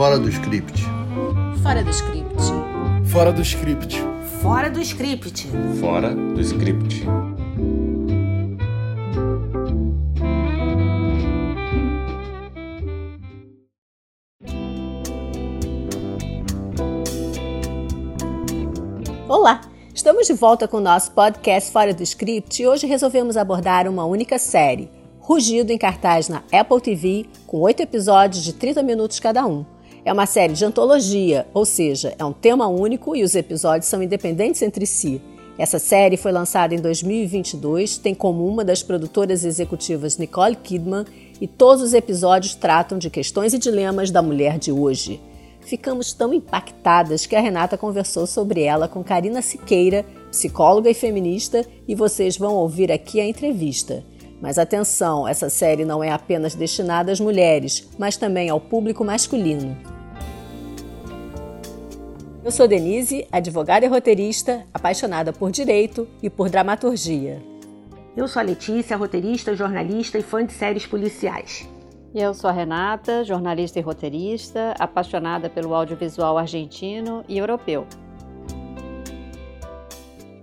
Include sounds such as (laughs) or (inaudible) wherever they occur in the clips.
Fora do script. Fora do script. Fora do script. Fora do script. Fora do script. Olá! Estamos de volta com o nosso podcast Fora do Script e hoje resolvemos abordar uma única série, Rugido em cartaz na Apple TV, com oito episódios de 30 minutos cada um. É uma série de antologia, ou seja, é um tema único e os episódios são independentes entre si. Essa série foi lançada em 2022, tem como uma das produtoras executivas Nicole Kidman e todos os episódios tratam de questões e dilemas da mulher de hoje. Ficamos tão impactadas que a Renata conversou sobre ela com Karina Siqueira, psicóloga e feminista, e vocês vão ouvir aqui a entrevista. Mas atenção, essa série não é apenas destinada às mulheres, mas também ao público masculino. Eu sou Denise, advogada e roteirista, apaixonada por direito e por dramaturgia. Eu sou a Letícia, roteirista, jornalista e fã de séries policiais. Eu sou a Renata, jornalista e roteirista, apaixonada pelo audiovisual argentino e europeu.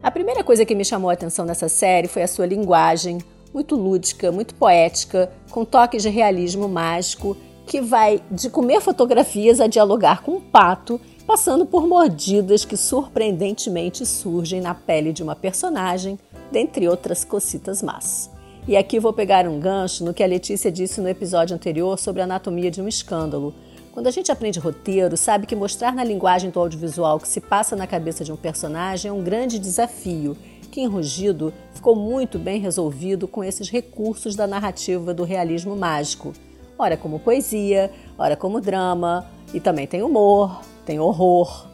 A primeira coisa que me chamou a atenção nessa série foi a sua linguagem, muito lúdica, muito poética, com toques de realismo mágico, que vai de comer fotografias a dialogar com um pato, passando por mordidas que surpreendentemente surgem na pele de uma personagem, dentre outras cocitas más. E aqui vou pegar um gancho no que a Letícia disse no episódio anterior sobre a anatomia de um escândalo. Quando a gente aprende roteiro, sabe que mostrar na linguagem do audiovisual o que se passa na cabeça de um personagem é um grande desafio que em Rugido ficou muito bem resolvido com esses recursos da narrativa do realismo mágico. Ora como poesia, ora como drama, e também tem humor, tem horror.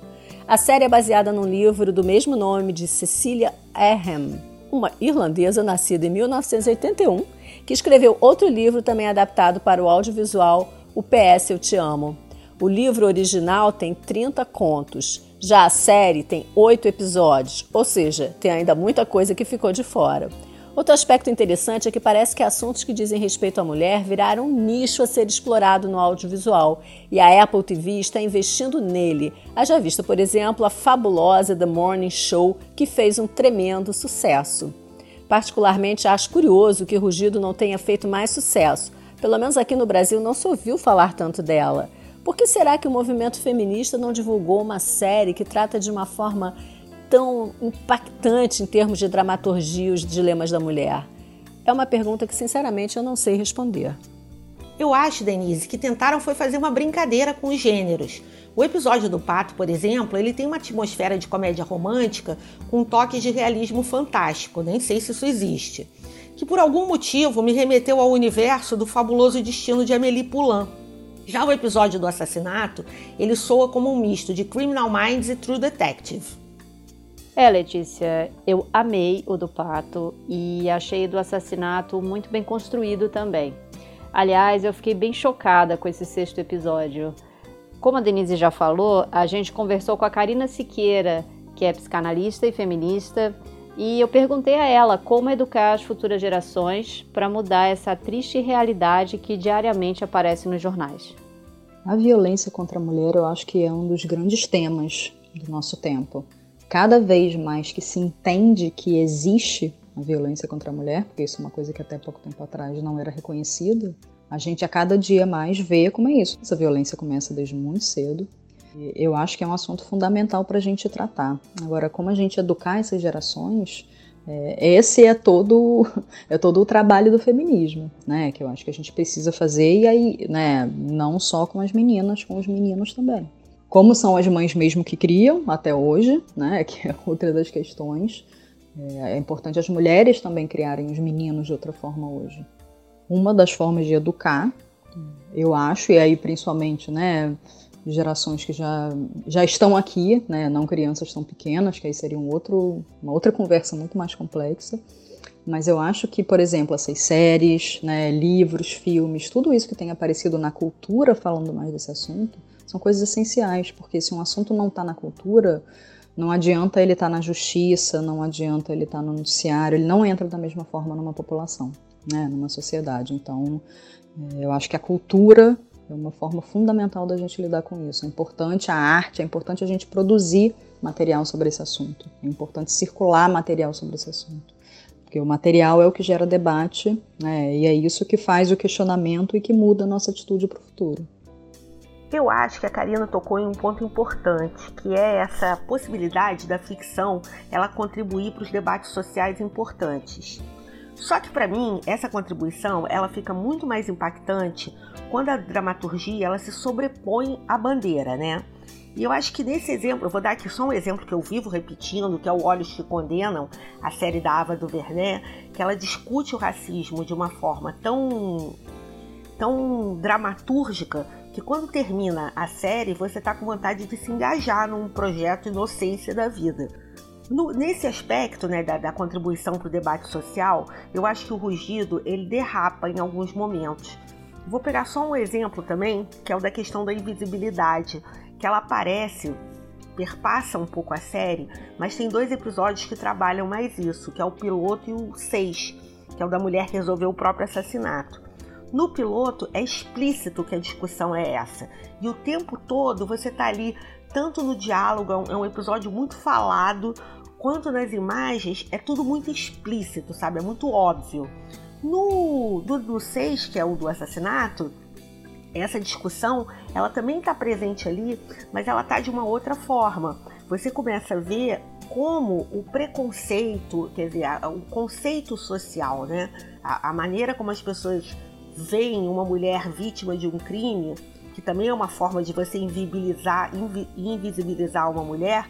A série é baseada num livro do mesmo nome de Cecilia Ahern, uma irlandesa nascida em 1981, que escreveu outro livro também adaptado para o audiovisual, O PS Eu Te Amo. O livro original tem 30 contos já a série tem oito episódios, ou seja, tem ainda muita coisa que ficou de fora. Outro aspecto interessante é que parece que assuntos que dizem respeito à mulher viraram um nicho a ser explorado no audiovisual e a Apple TV está investindo nele. Haja vista, por exemplo, a fabulosa The Morning Show, que fez um tremendo sucesso. Particularmente acho curioso que Rugido não tenha feito mais sucesso. Pelo menos aqui no Brasil não se ouviu falar tanto dela. Por que será que o movimento feminista não divulgou uma série que trata de uma forma tão impactante em termos de dramaturgia os dilemas da mulher? É uma pergunta que, sinceramente, eu não sei responder. Eu acho, Denise, que tentaram foi fazer uma brincadeira com os gêneros. O episódio do Pato, por exemplo, ele tem uma atmosfera de comédia romântica com toques de realismo fantástico, nem sei se isso existe, que por algum motivo me remeteu ao universo do fabuloso destino de Amélie Poulain. Já o episódio do assassinato, ele soa como um misto de Criminal Minds e True Detective. É, Letícia, eu amei o do Pato e achei do assassinato muito bem construído também. Aliás, eu fiquei bem chocada com esse sexto episódio. Como a Denise já falou, a gente conversou com a Karina Siqueira, que é psicanalista e feminista, e eu perguntei a ela como educar as futuras gerações para mudar essa triste realidade que diariamente aparece nos jornais. A violência contra a mulher eu acho que é um dos grandes temas do nosso tempo. Cada vez mais que se entende que existe a violência contra a mulher, porque isso é uma coisa que até pouco tempo atrás não era reconhecida, a gente a cada dia mais vê como é isso. Essa violência começa desde muito cedo eu acho que é um assunto fundamental para a gente tratar. Agora, como a gente educar essas gerações, é, esse é todo, (laughs) é todo o trabalho do feminismo, né? Que eu acho que a gente precisa fazer, e aí, né, não só com as meninas, com os meninos também. Como são as mães mesmo que criam até hoje, né? (laughs) Que é outra das questões. É, é importante as mulheres também criarem os meninos de outra forma hoje. Uma das formas de educar, eu acho, e aí principalmente, né? Gerações que já, já estão aqui, né? não crianças tão pequenas, que aí seria um outro, uma outra conversa muito mais complexa. Mas eu acho que, por exemplo, essas séries, né, livros, filmes, tudo isso que tem aparecido na cultura falando mais desse assunto, são coisas essenciais, porque se um assunto não está na cultura, não adianta ele estar tá na justiça, não adianta ele estar tá no noticiário, ele não entra da mesma forma numa população, né, numa sociedade. Então, é, eu acho que a cultura É uma forma fundamental da gente lidar com isso. É importante a arte, é importante a gente produzir material sobre esse assunto. É importante circular material sobre esse assunto. Porque o material é o que gera debate, né? E é isso que faz o questionamento e que muda a nossa atitude para o futuro. Eu acho que a Karina tocou em um ponto importante, que é essa possibilidade da ficção ela contribuir para os debates sociais importantes. Só que para mim, essa contribuição, ela fica muito mais impactante quando a dramaturgia ela se sobrepõe à bandeira, né? E eu acho que nesse exemplo, eu vou dar aqui só um exemplo que eu vivo repetindo, que é o Olhos que Condenam, a série da Ava DuVernay, que ela discute o racismo de uma forma tão, tão dramatúrgica que quando termina a série você está com vontade de se engajar num projeto Inocência da Vida. No, nesse aspecto né, da, da contribuição para o debate social, eu acho que o rugido ele derrapa em alguns momentos. Vou pegar só um exemplo também, que é o da questão da invisibilidade, que ela aparece, perpassa um pouco a série, mas tem dois episódios que trabalham mais isso, que é o piloto e o 6, que é o da mulher que resolveu o próprio assassinato. No piloto é explícito que a discussão é essa. E o tempo todo você está ali, tanto no diálogo, é um episódio muito falado, quanto nas imagens, é tudo muito explícito, sabe? É muito óbvio. No do, do 6, que é o do assassinato, essa discussão ela também está presente ali, mas ela está de uma outra forma. Você começa a ver como o preconceito, quer dizer, o conceito social, né? A, a maneira como as pessoas veem uma mulher vítima de um crime, que também é uma forma de você invisibilizar, invisibilizar uma mulher,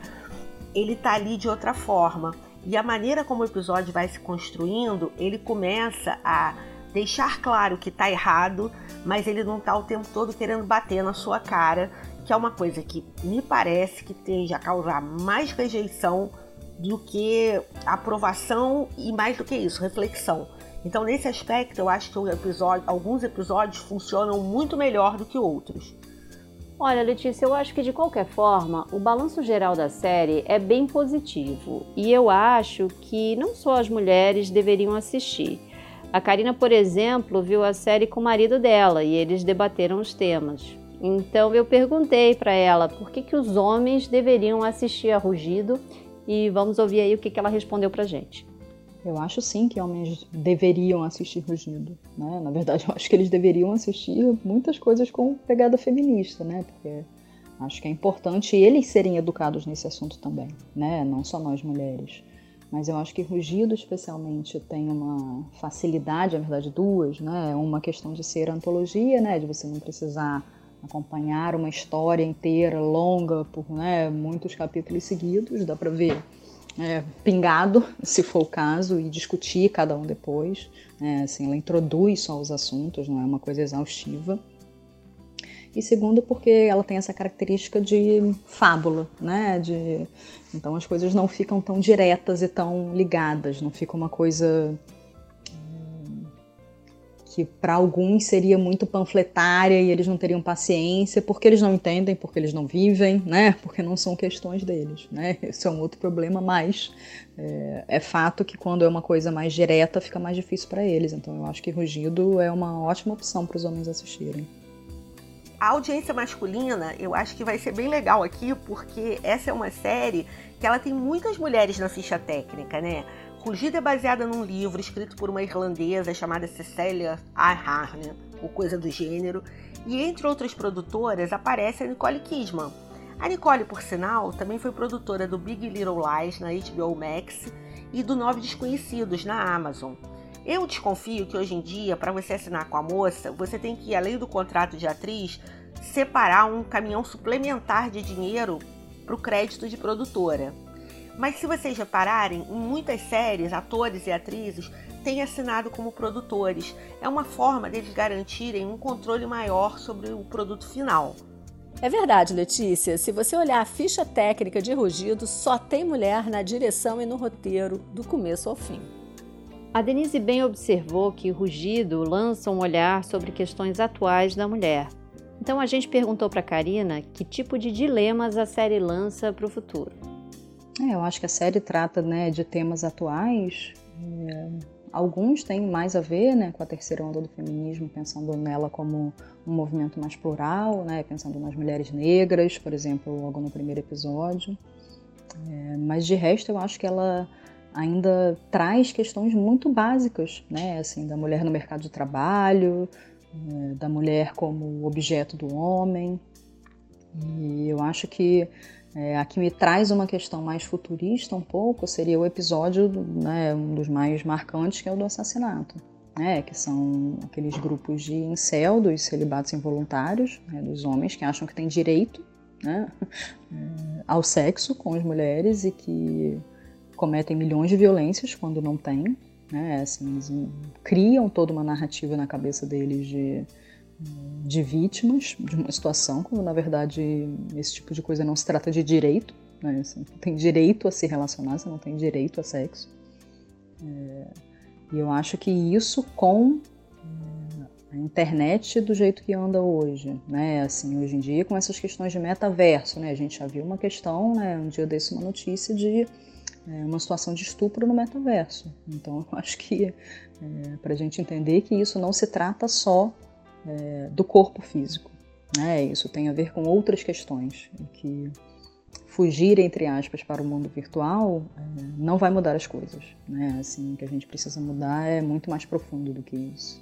ele tá ali de outra forma. E a maneira como o episódio vai se construindo, ele começa a deixar claro que tá errado, mas ele não tá o tempo todo querendo bater na sua cara, que é uma coisa que me parece que tende a causar mais rejeição do que aprovação e mais do que isso, reflexão. Então, nesse aspecto, eu acho que episódio, alguns episódios funcionam muito melhor do que outros. Olha, Letícia, eu acho que de qualquer forma, o balanço geral da série é bem positivo e eu acho que não só as mulheres deveriam assistir. A Karina, por exemplo, viu a série com o marido dela e eles debateram os temas. Então eu perguntei para ela por que, que os homens deveriam assistir a Rugido e vamos ouvir aí o que, que ela respondeu para gente. Eu acho sim que homens deveriam assistir Rugido. Né? Na verdade, (laughs) eu acho que eles deveriam assistir muitas coisas com pegada feminista, né? Porque acho que é importante eles serem educados nesse assunto também, né? Não só nós mulheres. Mas eu acho que Rugido, especialmente, tem uma facilidade, na verdade, duas, né? Uma questão de ser antologia, né? De você não precisar acompanhar uma história inteira, longa, por né, muitos capítulos seguidos, dá para ver é, pingado, se for o caso, e discutir cada um depois. É, assim, ela introduz só os assuntos, não é uma coisa exaustiva. E segundo, porque ela tem essa característica de fábula, né? De, então as coisas não ficam tão diretas e tão ligadas, não fica uma coisa que para alguns seria muito panfletária e eles não teriam paciência porque eles não entendem, porque eles não vivem, né? Porque não são questões deles, né? Esse é um outro problema, mas é, é fato que quando é uma coisa mais direta fica mais difícil para eles. Então eu acho que Rugido é uma ótima opção para os homens assistirem. A audiência masculina, eu acho que vai ser bem legal aqui, porque essa é uma série que ela tem muitas mulheres na ficha técnica, né? Rugida é baseada num livro escrito por uma irlandesa chamada Cecilia Ahern, ou coisa do gênero, e entre outras produtoras aparece a Nicole Kidman. A Nicole, por sinal, também foi produtora do Big Little Lies na HBO Max e do Nove Desconhecidos na Amazon. Eu desconfio que hoje em dia, para você assinar com a moça, você tem que, além do contrato de atriz, separar um caminhão suplementar de dinheiro para o crédito de produtora. Mas se vocês repararem, em muitas séries, atores e atrizes têm assinado como produtores. É uma forma deles garantirem um controle maior sobre o produto final. É verdade, Letícia. Se você olhar a ficha técnica de Rugido, só tem mulher na direção e no roteiro, do começo ao fim. A Denise bem observou que Rugido lança um olhar sobre questões atuais da mulher. Então a gente perguntou para Karina que tipo de dilemas a série lança para o futuro. É, eu acho que a série trata né, de temas atuais. É, alguns têm mais a ver né, com a terceira onda do feminismo, pensando nela como um movimento mais plural, né, pensando nas mulheres negras, por exemplo, logo no primeiro episódio. É, mas de resto, eu acho que ela ainda traz questões muito básicas, né, assim, da mulher no mercado de trabalho, é, da mulher como objeto do homem. E eu acho que é, a que me traz uma questão mais futurista um pouco seria o episódio, né, um dos mais marcantes, que é o do assassinato. Né, que são aqueles grupos de incel, dos celibatos involuntários, né, dos homens que acham que têm direito né, (laughs) ao sexo com as mulheres e que cometem milhões de violências quando não têm. Né, assim, criam toda uma narrativa na cabeça deles de de vítimas de uma situação, quando na verdade esse tipo de coisa não se trata de direito, né? Você não tem direito a se relacionar, você não tem direito a sexo. É, e eu acho que isso com é, a internet do jeito que anda hoje, né? Assim, hoje em dia com essas questões de metaverso, né? A gente já viu uma questão, né? Um dia desse uma notícia de é, uma situação de estupro no metaverso. Então eu acho que é, para a gente entender que isso não se trata só é, do corpo físico. Né? Isso tem a ver com outras questões, que fugir, entre aspas, para o mundo virtual é, não vai mudar as coisas. Né? Assim, o que a gente precisa mudar é muito mais profundo do que isso.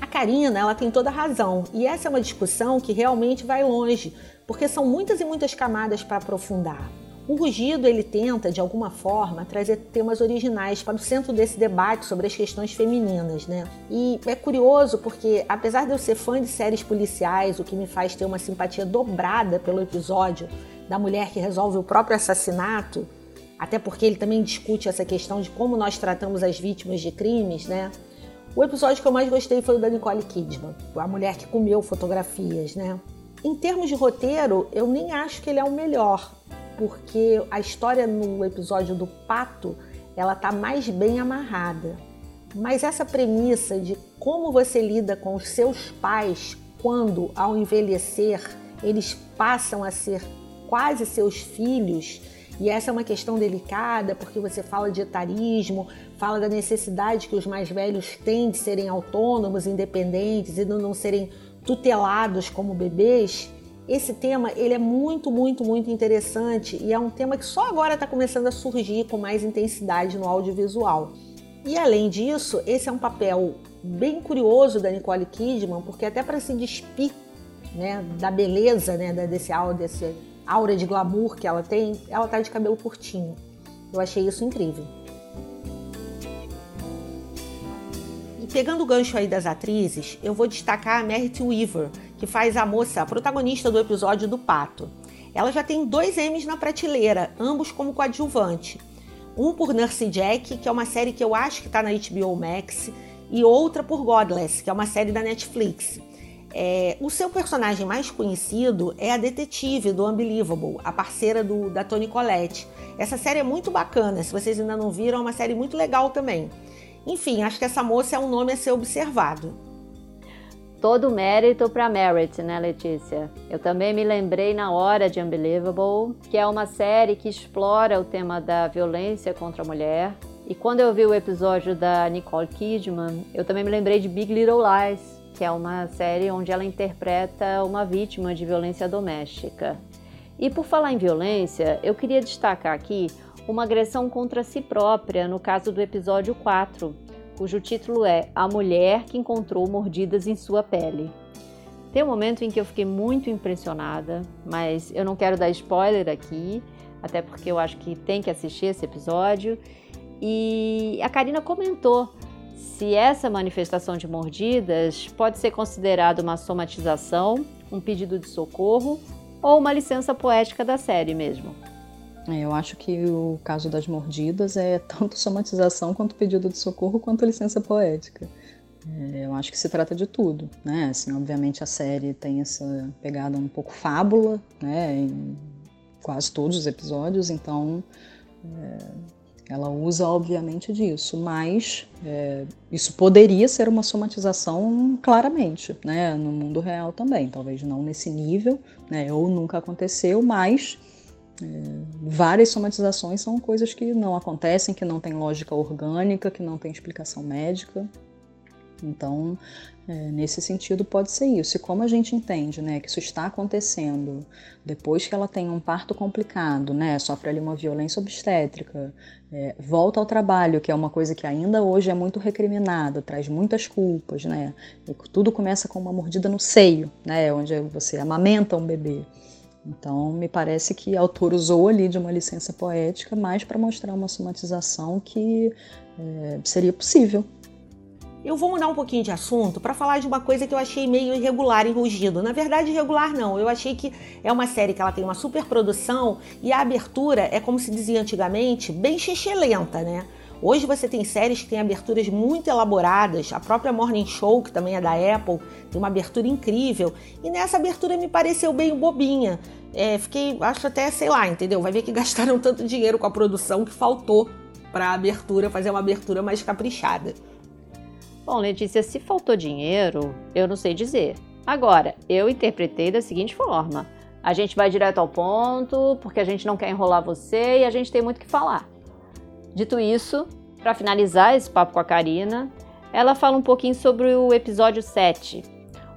A Karina, ela tem toda a razão, e essa é uma discussão que realmente vai longe, porque são muitas e muitas camadas para aprofundar. O Rugido ele tenta, de alguma forma, trazer temas originais para o centro desse debate sobre as questões femininas, né? E é curioso porque, apesar de eu ser fã de séries policiais, o que me faz ter uma simpatia dobrada pelo episódio da mulher que resolve o próprio assassinato, até porque ele também discute essa questão de como nós tratamos as vítimas de crimes, né? O episódio que eu mais gostei foi o da Nicole Kidman, a mulher que comeu fotografias, né? Em termos de roteiro, eu nem acho que ele é o melhor, porque a história no episódio do pato ela tá mais bem amarrada. Mas essa premissa de como você lida com os seus pais quando, ao envelhecer, eles passam a ser quase seus filhos, e essa é uma questão delicada porque você fala de etarismo, fala da necessidade que os mais velhos têm de serem autônomos, independentes e não serem tutelados como bebês. Esse tema ele é muito, muito, muito interessante e é um tema que só agora está começando a surgir com mais intensidade no audiovisual. E além disso, esse é um papel bem curioso da Nicole Kidman, porque até para se despir né, da beleza né, desse, desse aura de glamour que ela tem, ela tá de cabelo curtinho. Eu achei isso incrível. E pegando o gancho aí das atrizes, eu vou destacar a Merit Weaver, que faz a moça, a protagonista do episódio do Pato. Ela já tem dois M's na prateleira, ambos como coadjuvante. Um por Nurse Jack, que é uma série que eu acho que está na HBO Max, e outra por Godless, que é uma série da Netflix. É, o seu personagem mais conhecido é a detetive do Unbelievable, a parceira do, da Toni Collette. Essa série é muito bacana, se vocês ainda não viram, é uma série muito legal também. Enfim, acho que essa moça é um nome a ser observado todo mérito para Merit, né, Letícia? Eu também me lembrei na hora de Unbelievable, que é uma série que explora o tema da violência contra a mulher. E quando eu vi o episódio da Nicole Kidman, eu também me lembrei de Big Little Lies, que é uma série onde ela interpreta uma vítima de violência doméstica. E por falar em violência, eu queria destacar aqui uma agressão contra si própria no caso do episódio 4, cujo título é A Mulher que Encontrou Mordidas em Sua Pele. Tem um momento em que eu fiquei muito impressionada, mas eu não quero dar spoiler aqui, até porque eu acho que tem que assistir esse episódio. E a Karina comentou se essa manifestação de mordidas pode ser considerada uma somatização, um pedido de socorro ou uma licença poética da série mesmo. É, eu acho que o caso das mordidas é (laughs) tanto somatização quanto pedido de socorro quanto licença poética. É, eu acho que se trata de tudo, né? Assim, obviamente a série tem essa pegada um pouco fábula, né? Em quase todos os episódios, então é, ela usa obviamente disso, mas é, isso poderia ser uma somatização claramente, né? No mundo real também, talvez não nesse nível, né? Ou nunca aconteceu, mas várias somatizações são coisas que não acontecem, que não tem lógica orgânica, que não tem explicação médica. Então, é, nesse sentido, pode ser isso. E como a gente entende né, que isso está acontecendo depois que ela tem um parto complicado, né, sofre ali uma violência obstétrica, é, volta ao trabalho, que é uma coisa que ainda hoje é muito recriminada, traz muitas culpas, né? E tudo começa com uma mordida no seio, né, onde você amamenta um bebê. Então, me parece que o autor usou ali de uma licença poética mais para mostrar uma somatização que é, seria possível eu vou mudar um pouquinho de assunto para falar de uma coisa que eu achei meio irregular em Rugido. Na verdade, irregular não. Eu achei que é uma série que ela tem uma super produção e a abertura é, como se dizia antigamente, bem lenta, né? Hoje você tem séries que têm aberturas muito elaboradas. A própria Morning Show, que também é da Apple, tem uma abertura incrível. E nessa abertura me pareceu bem bobinha. É, fiquei, acho até, sei lá, entendeu? Vai ver que (laughs) gastaram tanto dinheiro com a produção que faltou para a abertura fazer uma abertura mais caprichada. Bom, Letícia, se faltou dinheiro, eu não sei dizer. Agora, eu interpretei da seguinte forma: a gente vai direto ao ponto, porque a gente não quer enrolar você e a gente tem muito que falar. Dito isso, para finalizar esse papo com a Karina, ela fala um pouquinho sobre o episódio 7.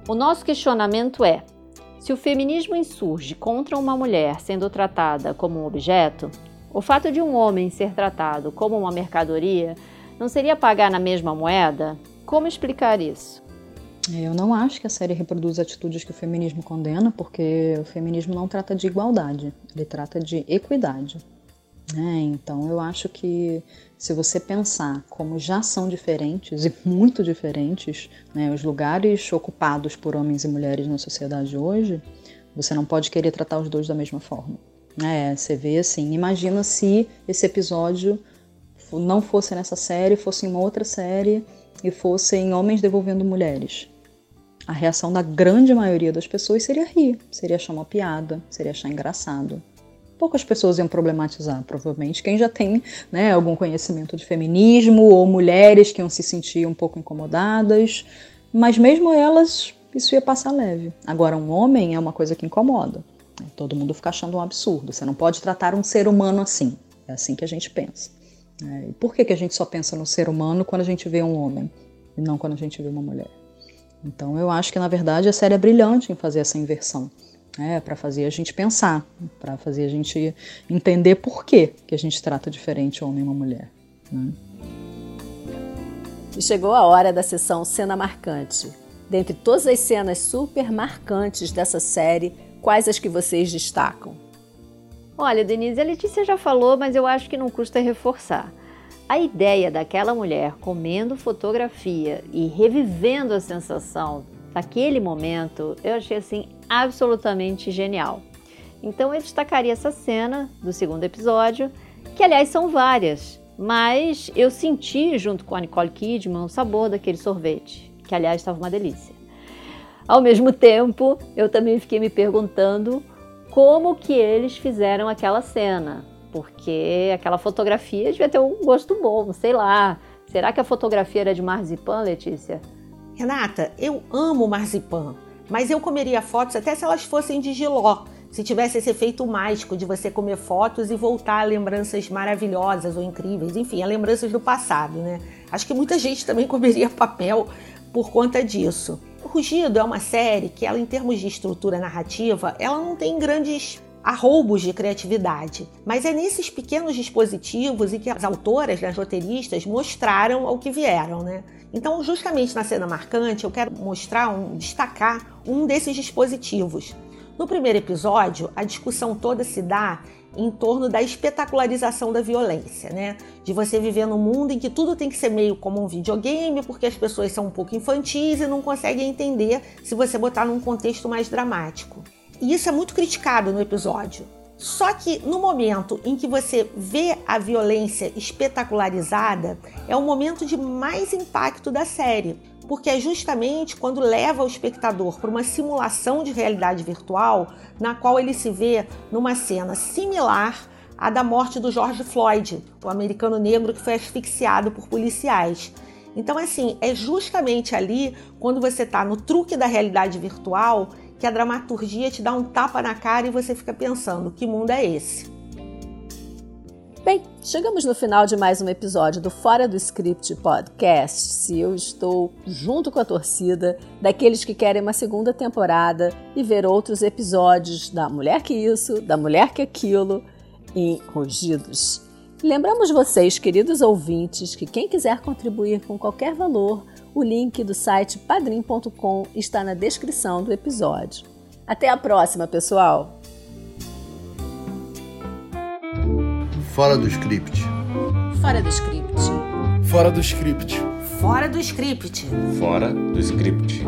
O nosso questionamento é: se o feminismo insurge contra uma mulher sendo tratada como um objeto, o fato de um homem ser tratado como uma mercadoria não seria pagar na mesma moeda? Como explicar isso? Eu não acho que a série reproduz atitudes que o feminismo condena, porque o feminismo não trata de igualdade, ele trata de equidade. É, então eu acho que se você pensar como já são diferentes e muito diferentes né, os lugares ocupados por homens e mulheres na sociedade hoje, você não pode querer tratar os dois da mesma forma. É, você vê assim, imagina se esse episódio não fosse nessa série, fosse em uma outra série e fossem homens devolvendo mulheres. A reação da grande maioria das pessoas seria rir, seria achar uma piada, seria achar engraçado. Poucas pessoas iam problematizar, provavelmente quem já tem né, algum conhecimento de feminismo ou mulheres que iam se sentir um pouco incomodadas, mas mesmo elas isso ia passar leve. Agora, um homem é uma coisa que incomoda. Todo mundo fica achando um absurdo. Você não pode tratar um ser humano assim. É assim que a gente pensa. É, e por que, que a gente só pensa no ser humano quando a gente vê um homem e não quando a gente vê uma mulher? Então eu acho que na verdade a série é brilhante em fazer essa inversão. É, para fazer a gente pensar, para fazer a gente entender por que, que a gente trata diferente homem e uma mulher. Né? E chegou a hora da sessão Cena Marcante. Dentre todas as cenas super marcantes dessa série, quais as que vocês destacam? Olha, Denise, a Letícia já falou, mas eu acho que não custa reforçar. A ideia daquela mulher comendo fotografia e revivendo a sensação daquele momento, eu achei assim absolutamente genial. Então eu destacaria essa cena do segundo episódio, que aliás são várias, mas eu senti junto com a Nicole Kidman o sabor daquele sorvete, que aliás estava uma delícia. Ao mesmo tempo, eu também fiquei me perguntando como que eles fizeram aquela cena, porque aquela fotografia devia ter um gosto bom, sei lá. Será que a fotografia era de marzipan, Letícia? Renata, eu amo marzipan, mas eu comeria fotos até se elas fossem de giló. Se tivesse esse efeito mágico de você comer fotos e voltar a lembranças maravilhosas ou incríveis, enfim, a lembranças do passado, né? Acho que muita gente também (laughs) comeria papel por conta disso. Rugido é uma série que, ela, em termos de estrutura narrativa, ela não tem grandes arroubos de criatividade. Mas é nesses pequenos dispositivos e que as autoras, as roteiristas, mostraram ao que vieram, né? Então, justamente na cena marcante, eu quero mostrar, um, destacar um desses dispositivos. No primeiro episódio, a discussão toda se dá em torno da espetacularização da violência, né? De você viver num mundo em que tudo tem que ser meio como um videogame, porque as pessoas são um pouco infantis e não conseguem entender se você botar num contexto mais dramático. E isso é muito criticado no episódio. Só que no momento em que você vê a violência espetacularizada, é o momento de mais impacto da série, porque é justamente quando leva o espectador para uma simulação de realidade virtual, na qual ele se vê numa cena similar à da morte do George Floyd, o americano negro que foi asfixiado por policiais. Então, assim, é justamente ali, quando você está no truque da realidade virtual, que a dramaturgia te dá um tapa na cara e você fica pensando: que mundo é esse? Bem, chegamos no final de mais um episódio do Fora do Script Podcast. E eu estou junto com a torcida daqueles que querem uma segunda temporada e ver outros episódios da Mulher que Isso, da Mulher que Aquilo em Rugidos. Lembramos vocês, queridos ouvintes, que quem quiser contribuir com qualquer valor, o link do site padrim.com está na descrição do episódio. Até a próxima, pessoal! Fora do script. Fora do script. Fora do script. Fora do script. Fora do script.